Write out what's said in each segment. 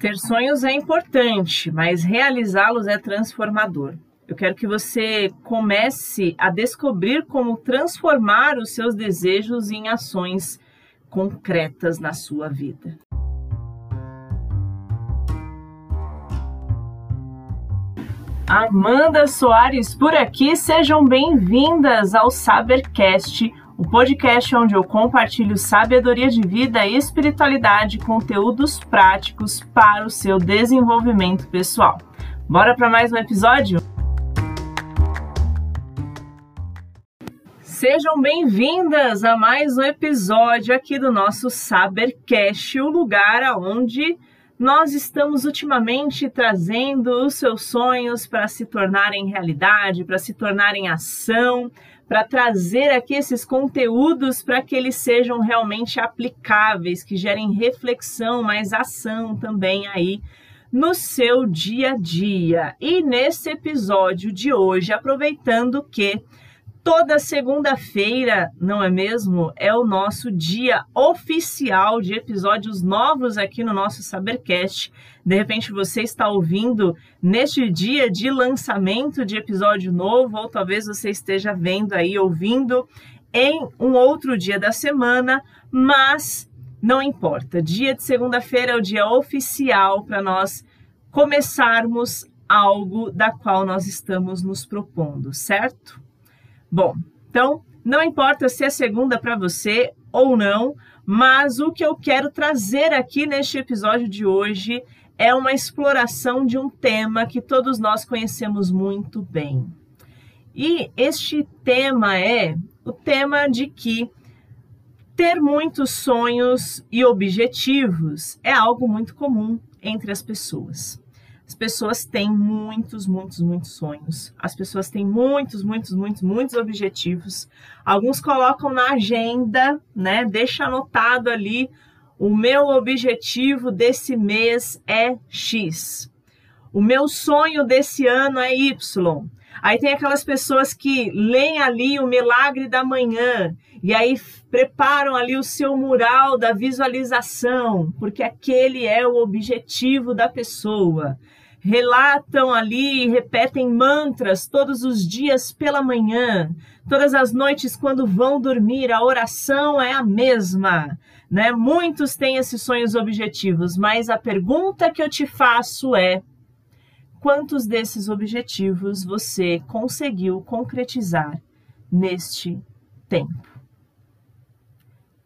Ter sonhos é importante, mas realizá-los é transformador. Eu quero que você comece a descobrir como transformar os seus desejos em ações concretas na sua vida. Amanda Soares por aqui, sejam bem-vindas ao Sabercast, o podcast onde eu compartilho sabedoria de vida e espiritualidade, conteúdos práticos para o seu desenvolvimento pessoal. Bora para mais um episódio? Sejam bem-vindas a mais um episódio aqui do nosso Sabercast, o lugar aonde nós estamos ultimamente trazendo os seus sonhos para se tornarem realidade, para se tornarem ação, para trazer aqui esses conteúdos para que eles sejam realmente aplicáveis, que gerem reflexão, mas ação também aí no seu dia a dia. E nesse episódio de hoje, aproveitando que Toda segunda-feira, não é mesmo? É o nosso dia oficial de episódios novos aqui no nosso Sabercast. De repente você está ouvindo neste dia de lançamento de episódio novo, ou talvez você esteja vendo aí, ouvindo em um outro dia da semana, mas não importa. Dia de segunda-feira é o dia oficial para nós começarmos algo da qual nós estamos nos propondo, certo? Bom, então não importa se é segunda para você ou não, mas o que eu quero trazer aqui neste episódio de hoje é uma exploração de um tema que todos nós conhecemos muito bem. E este tema é o tema de que ter muitos sonhos e objetivos é algo muito comum entre as pessoas. As pessoas têm muitos, muitos, muitos sonhos. As pessoas têm muitos, muitos, muitos, muitos objetivos. Alguns colocam na agenda, né? Deixa anotado ali o meu objetivo desse mês é X. O meu sonho desse ano é Y. Aí tem aquelas pessoas que leem ali o milagre da manhã e aí preparam ali o seu mural da visualização, porque aquele é o objetivo da pessoa relatam ali repetem mantras todos os dias pela manhã, todas as noites quando vão dormir, a oração é a mesma. Né? Muitos têm esses sonhos objetivos, mas a pergunta que eu te faço é: quantos desses objetivos você conseguiu concretizar neste tempo?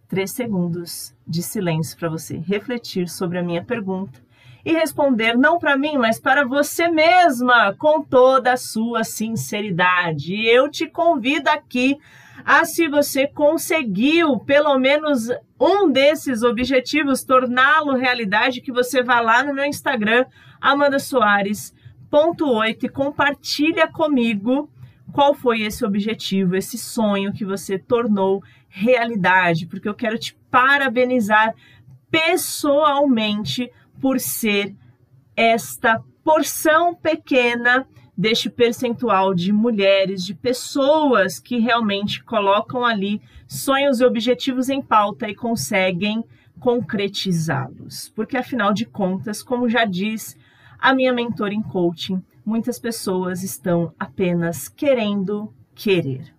Três segundos de silêncio para você refletir sobre a minha pergunta e responder não para mim, mas para você mesma, com toda a sua sinceridade. Eu te convido aqui a, se você conseguiu pelo menos um desses objetivos, torná-lo realidade, que você vá lá no meu Instagram, Amanda Soares. Ponto 8 e compartilha comigo qual foi esse objetivo, esse sonho que você tornou realidade, porque eu quero te parabenizar pessoalmente por ser esta porção pequena deste percentual de mulheres, de pessoas que realmente colocam ali sonhos e objetivos em pauta e conseguem concretizá-los. Porque afinal de contas, como já diz a minha mentora em coaching, muitas pessoas estão apenas querendo querer.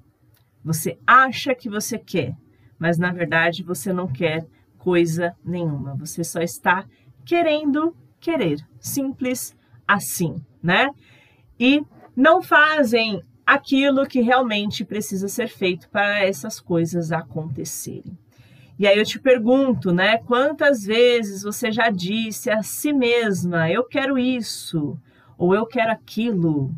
Você acha que você quer, mas na verdade você não quer coisa nenhuma. Você só está querendo querer. Simples assim, né? E não fazem aquilo que realmente precisa ser feito para essas coisas acontecerem. E aí eu te pergunto, né? Quantas vezes você já disse a si mesma: eu quero isso, ou eu quero aquilo?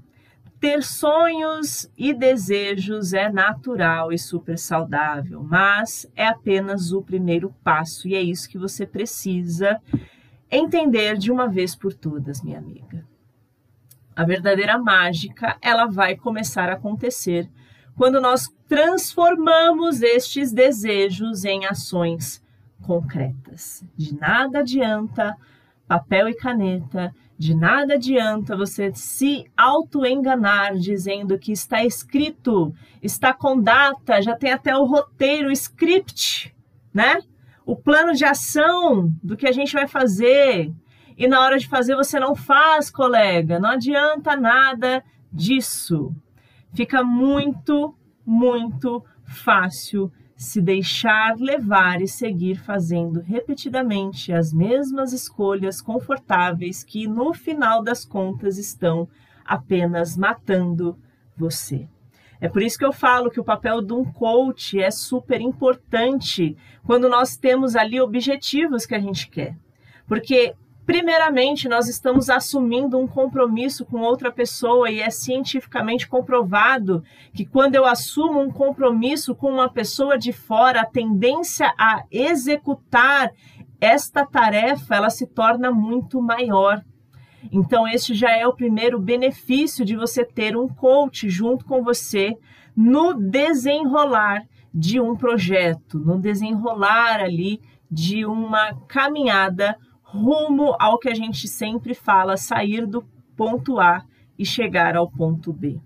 Ter sonhos e desejos é natural e super saudável, mas é apenas o primeiro passo e é isso que você precisa entender de uma vez por todas, minha amiga. A verdadeira mágica, ela vai começar a acontecer quando nós transformamos estes desejos em ações concretas. De nada adianta papel e caneta, de nada adianta você se auto-enganar dizendo que está escrito, está com data, já tem até o roteiro, o script, né? O plano de ação do que a gente vai fazer. e na hora de fazer você não faz, colega. Não adianta nada disso. Fica muito, muito fácil se deixar levar e seguir fazendo repetidamente as mesmas escolhas confortáveis que no final das contas estão apenas matando você. É por isso que eu falo que o papel de um coach é super importante quando nós temos ali objetivos que a gente quer. Porque Primeiramente, nós estamos assumindo um compromisso com outra pessoa e é cientificamente comprovado que quando eu assumo um compromisso com uma pessoa de fora, a tendência a executar esta tarefa, ela se torna muito maior. Então, este já é o primeiro benefício de você ter um coach junto com você no desenrolar de um projeto, no desenrolar ali de uma caminhada rumo ao que a gente sempre fala, sair do ponto A e chegar ao ponto B.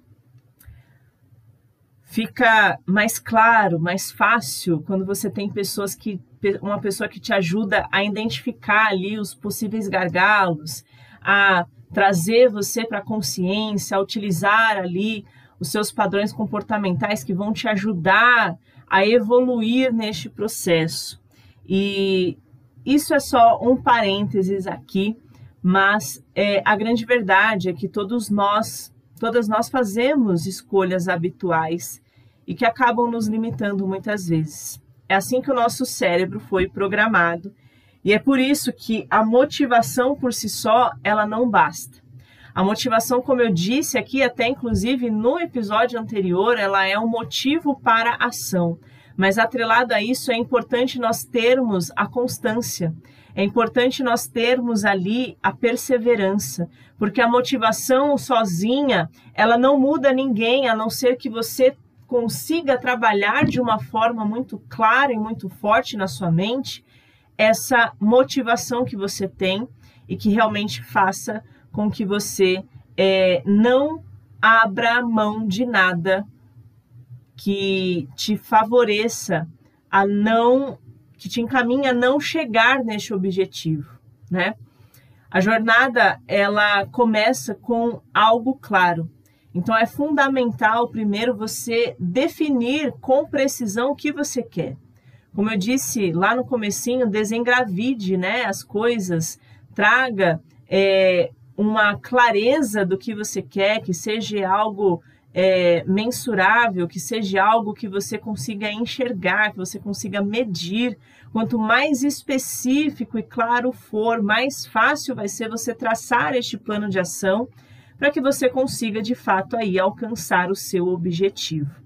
Fica mais claro, mais fácil quando você tem pessoas que uma pessoa que te ajuda a identificar ali os possíveis gargalos, a trazer você para a consciência, a utilizar ali os seus padrões comportamentais que vão te ajudar a evoluir neste processo. E isso é só um parênteses aqui, mas é, a grande verdade é que todos nós, todas nós fazemos escolhas habituais e que acabam nos limitando muitas vezes. É assim que o nosso cérebro foi programado e é por isso que a motivação por si só ela não basta. A motivação, como eu disse aqui, até inclusive no episódio anterior, ela é um motivo para a ação. Mas atrelado a isso, é importante nós termos a constância, é importante nós termos ali a perseverança, porque a motivação sozinha, ela não muda ninguém, a não ser que você consiga trabalhar de uma forma muito clara e muito forte na sua mente essa motivação que você tem e que realmente faça com que você é, não abra mão de nada que te favoreça a não, que te encaminhe a não chegar neste objetivo, né? A jornada ela começa com algo claro. Então é fundamental primeiro você definir com precisão o que você quer. Como eu disse lá no comecinho, desengravide né, as coisas, traga é, uma clareza do que você quer, que seja algo é, mensurável, que seja algo que você consiga enxergar, que você consiga medir. Quanto mais específico e claro for, mais fácil vai ser você traçar este plano de ação para que você consiga de fato aí alcançar o seu objetivo.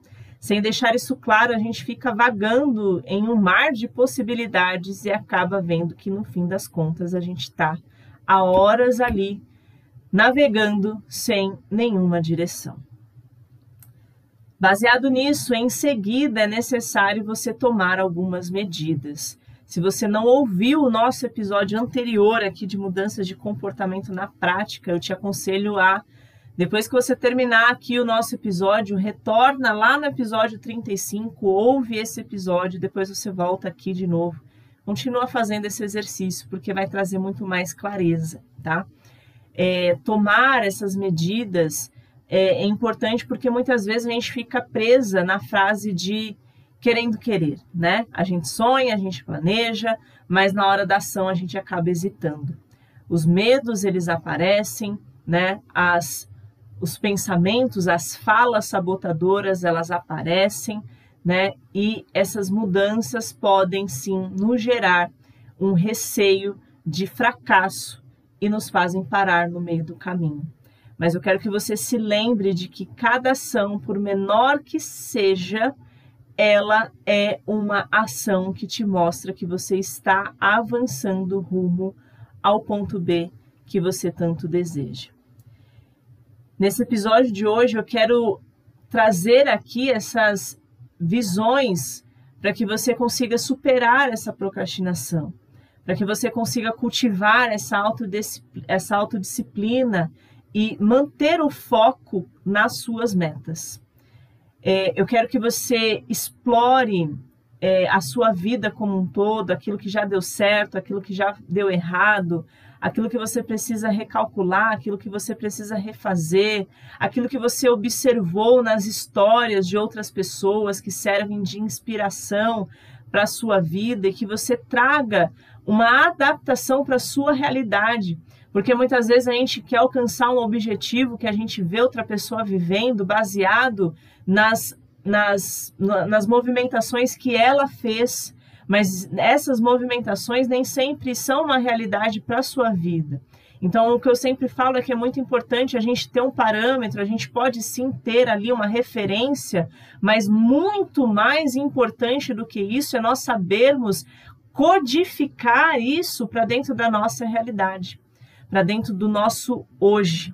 Sem deixar isso claro, a gente fica vagando em um mar de possibilidades e acaba vendo que no fim das contas a gente está há horas ali navegando sem nenhuma direção. Baseado nisso, em seguida é necessário você tomar algumas medidas. Se você não ouviu o nosso episódio anterior aqui de mudanças de comportamento na prática, eu te aconselho a, depois que você terminar aqui o nosso episódio, retorna lá no episódio 35, ouve esse episódio, depois você volta aqui de novo. Continua fazendo esse exercício, porque vai trazer muito mais clareza, tá? É, tomar essas medidas é, é importante porque muitas vezes a gente fica presa na frase de querendo querer, né? A gente sonha, a gente planeja, mas na hora da ação a gente acaba hesitando. Os medos eles aparecem, né? As os pensamentos, as falas sabotadoras, elas aparecem, né? E essas mudanças podem sim nos gerar um receio de fracasso e nos fazem parar no meio do caminho. Mas eu quero que você se lembre de que cada ação, por menor que seja, ela é uma ação que te mostra que você está avançando rumo ao ponto B que você tanto deseja. Nesse episódio de hoje, eu quero trazer aqui essas visões para que você consiga superar essa procrastinação, para que você consiga cultivar essa, essa autodisciplina e manter o foco nas suas metas. É, eu quero que você explore é, a sua vida como um todo, aquilo que já deu certo, aquilo que já deu errado, aquilo que você precisa recalcular, aquilo que você precisa refazer, aquilo que você observou nas histórias de outras pessoas que servem de inspiração para a sua vida e que você traga uma adaptação para a sua realidade. Porque muitas vezes a gente quer alcançar um objetivo que a gente vê outra pessoa vivendo baseado nas, nas, nas movimentações que ela fez, mas essas movimentações nem sempre são uma realidade para a sua vida. Então, o que eu sempre falo é que é muito importante a gente ter um parâmetro, a gente pode sim ter ali uma referência, mas muito mais importante do que isso é nós sabermos codificar isso para dentro da nossa realidade para dentro do nosso hoje,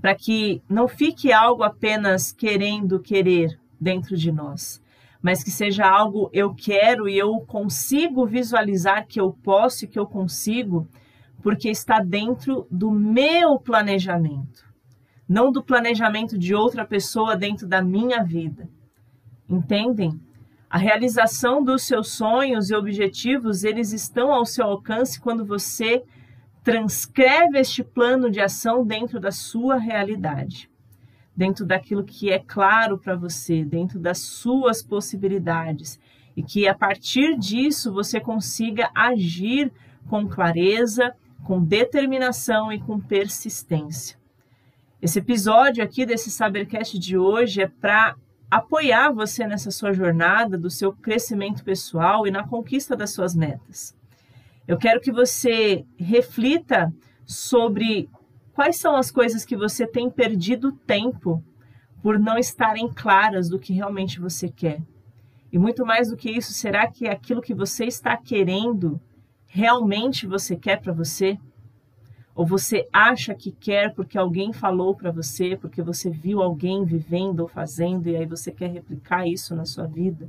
para que não fique algo apenas querendo querer dentro de nós, mas que seja algo eu quero e eu consigo visualizar que eu posso e que eu consigo, porque está dentro do meu planejamento, não do planejamento de outra pessoa dentro da minha vida. Entendem? A realização dos seus sonhos e objetivos, eles estão ao seu alcance quando você transcreve este plano de ação dentro da sua realidade, dentro daquilo que é claro para você, dentro das suas possibilidades, e que a partir disso você consiga agir com clareza, com determinação e com persistência. Esse episódio aqui desse Sabercast de hoje é para apoiar você nessa sua jornada do seu crescimento pessoal e na conquista das suas metas. Eu quero que você reflita sobre quais são as coisas que você tem perdido tempo por não estarem claras do que realmente você quer. E muito mais do que isso, será que aquilo que você está querendo realmente você quer para você? Ou você acha que quer porque alguém falou para você, porque você viu alguém vivendo ou fazendo e aí você quer replicar isso na sua vida?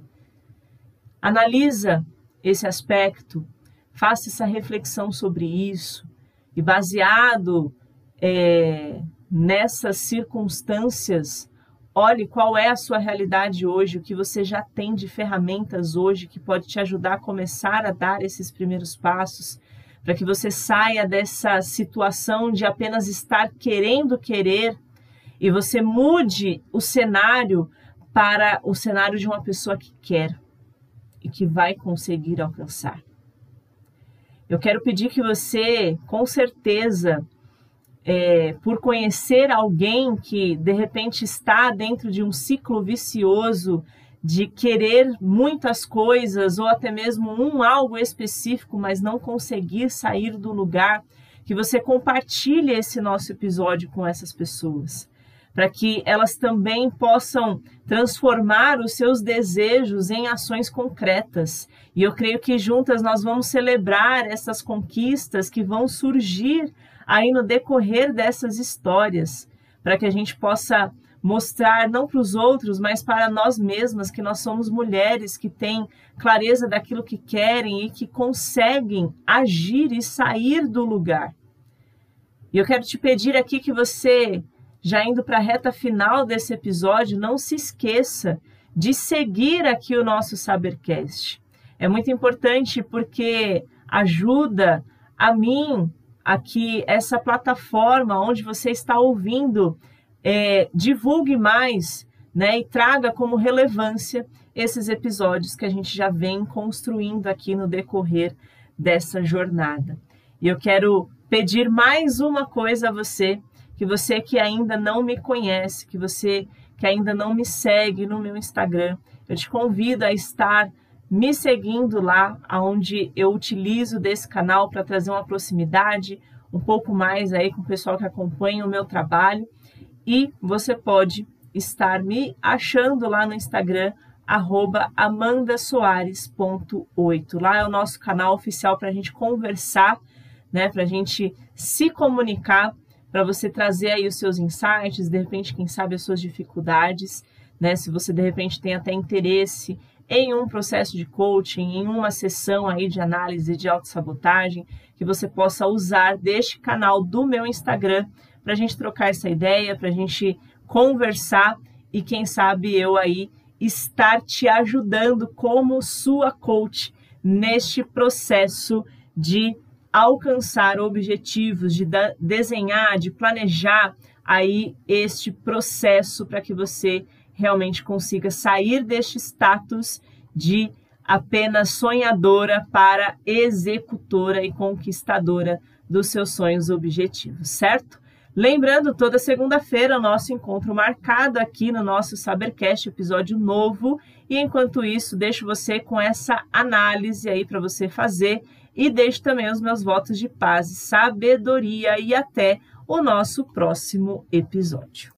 Analisa esse aspecto faça essa reflexão sobre isso e baseado é, nessas circunstâncias, olhe qual é a sua realidade hoje, o que você já tem de ferramentas hoje que pode te ajudar a começar a dar esses primeiros passos, para que você saia dessa situação de apenas estar querendo querer e você mude o cenário para o cenário de uma pessoa que quer e que vai conseguir alcançar. Eu quero pedir que você, com certeza, é, por conhecer alguém que de repente está dentro de um ciclo vicioso de querer muitas coisas ou até mesmo um algo específico, mas não conseguir sair do lugar, que você compartilhe esse nosso episódio com essas pessoas para que elas também possam transformar os seus desejos em ações concretas. E eu creio que juntas nós vamos celebrar essas conquistas que vão surgir aí no decorrer dessas histórias, para que a gente possa mostrar não para os outros, mas para nós mesmas que nós somos mulheres que têm clareza daquilo que querem e que conseguem agir e sair do lugar. E eu quero te pedir aqui que você já indo para a reta final desse episódio, não se esqueça de seguir aqui o nosso Sabercast. É muito importante porque ajuda a mim aqui essa plataforma onde você está ouvindo é, divulgue mais né, e traga como relevância esses episódios que a gente já vem construindo aqui no decorrer dessa jornada. E eu quero pedir mais uma coisa a você que você que ainda não me conhece, que você que ainda não me segue no meu Instagram, eu te convido a estar me seguindo lá, aonde eu utilizo desse canal para trazer uma proximidade um pouco mais aí com o pessoal que acompanha o meu trabalho. E você pode estar me achando lá no Instagram, amandasoares.8. Lá é o nosso canal oficial para a gente conversar, né? Para a gente se comunicar para você trazer aí os seus insights, de repente, quem sabe, as suas dificuldades, né? Se você de repente tem até interesse em um processo de coaching, em uma sessão aí de análise de autossabotagem, que você possa usar deste canal do meu Instagram para a gente trocar essa ideia, para a gente conversar e quem sabe eu aí estar te ajudando como sua coach neste processo de alcançar objetivos, de desenhar, de planejar aí este processo para que você realmente consiga sair deste status de apenas sonhadora para executora e conquistadora dos seus sonhos objetivos, certo? Lembrando, toda segunda-feira, nosso encontro marcado aqui no nosso Sabercast, episódio novo. E enquanto isso, deixo você com essa análise aí para você fazer e deixo também os meus votos de paz e sabedoria e até o nosso próximo episódio.